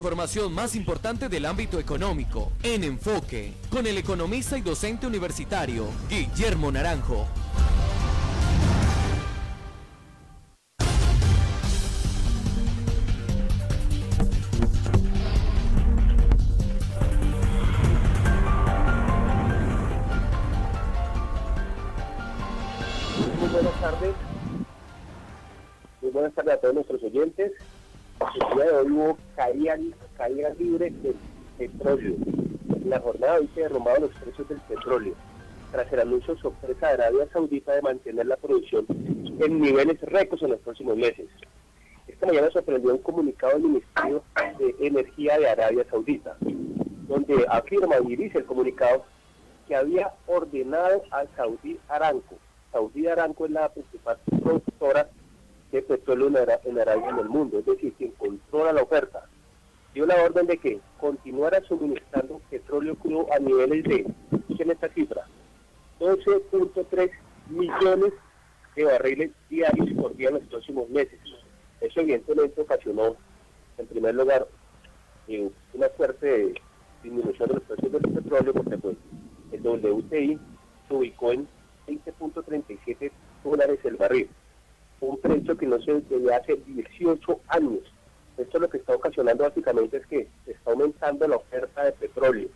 Información más importante del ámbito económico en enfoque con el economista y docente universitario Guillermo Naranjo. Muy buenas tardes. Muy buenas tardes a todos nuestros oyentes. El día de hoy hubo caída, caída libre del petróleo. La jornada de hoy se derrumbaron los precios del petróleo tras el anuncio sorpresa de Arabia Saudita de mantener la producción en niveles récords en los próximos meses. Esta mañana sorprendió un comunicado del Ministerio de Energía de Arabia Saudita, donde afirma y dice el comunicado que había ordenado a Saudi Aramco. Saudi Aramco es la principal productora de petróleo en Arabia en el mundo, es decir, quien controla la oferta. Dio la orden de que continuara suministrando petróleo crudo a niveles de, escuchen esta cifra, 12.3 millones de barriles diarios por día en los próximos meses. Eso evidentemente ocasionó, en primer lugar, eh, una fuerte disminución de los precios del petróleo porque pues, el WTI se ubicó en 20.37 dólares el barril un precio que no se desde hace 18 años. Esto lo que está ocasionando básicamente es que está aumentando la oferta de petróleo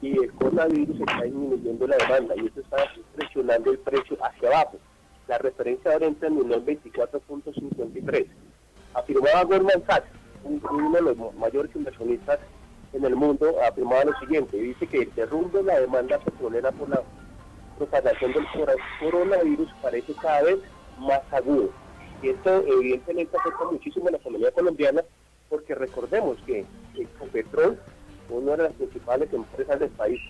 y el coronavirus está disminuyendo la demanda y esto está presionando el precio hacia abajo. La referencia ahora entra en 24.53. Afirmaba Goldman Sachs, uno de los mayores inversionistas en el mundo, afirmaba lo siguiente, dice que el derrumbe de la demanda petrolera por la propagación del coronavirus parece cada vez más agudo. Y esto evidentemente afecta muchísimo a la economía colombiana porque recordemos que Ecopetrol, una de las principales empresas del país,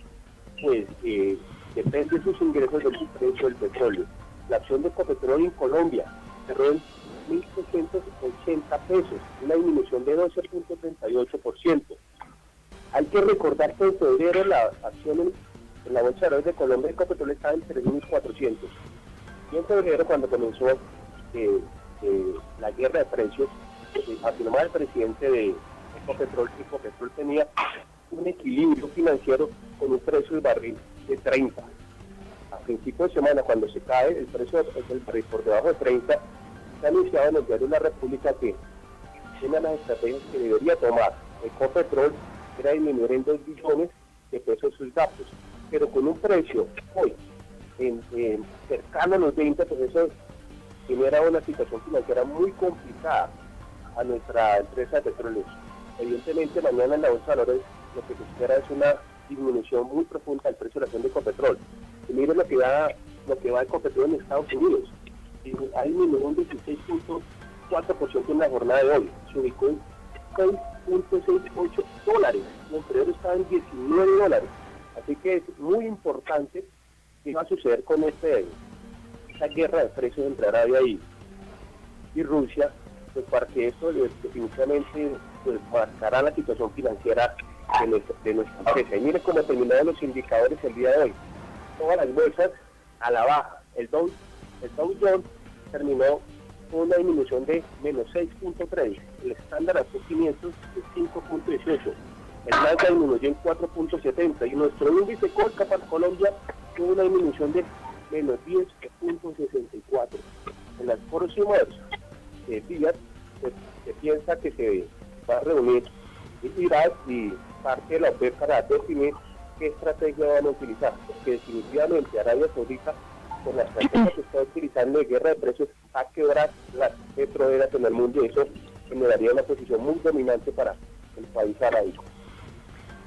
pues eh, depende de sus ingresos del precio del petróleo. La acción de Ecopetrol en Colombia cerró en 1.680 pesos, una disminución de 12.38%. Hay que recordar que en febrero la acción en, la bolsa de Colombia de Ecopetrol estaba en 3.400 y en febrero, cuando comenzó eh, eh, la guerra de precios, eh, afirmaba el presidente de Ecopetrol que Ecopetrol tenía un equilibrio financiero con un precio de barril de 30. A principio de semana, cuando se cae el precio del barril por debajo de 30, se ha anunciado en el diario de la República que una de las estrategias que debería tomar Ecopetrol era disminuir en 2 billones de pesos sus gastos, pero con un precio hoy en, cercano a los 20, pues eso genera una situación financiera muy complicada a nuestra empresa de petróleos. Evidentemente, mañana en la bolsa de valores lo que se espera es una disminución muy profunda del precio de la acción de Ecopetrol. Y miren lo que va, lo que va Ecopetrol en Estados Unidos. Y ha disminuido un 16.4% en la jornada de hoy. Se ubicó en 6.68 dólares. El emprendedor estaba en 19 dólares. Así que es muy importante qué va a suceder con este, esta guerra de precios entre Arabia y, y Rusia, pues para que esto definitivamente pues, marcará la situación financiera de nuestra, de nuestra empresa. Y mire cómo terminaron los indicadores el día de hoy. Todas las bolsas a la baja. El Dow, el Dow Jones terminó con una disminución de menos 6.3. El estándar Poor's 500 de 5.18. El Nasdaq disminuyó en 4.70 y nuestro índice Colca para Colombia tuvo una disminución de menos 10.64. En las próximas eh, días se, piensa que se va a reunir Irak y parte de la OPEP para definir qué estrategia van a utilizar, porque definitivamente Arabia Saudita, con la estrategia que está utilizando de guerra de precios, va a quebrar las petroleras en el mundo y eso generaría una posición muy dominante para el país arábico.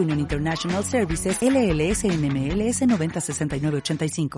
Union International Services LLS NMLS 906985.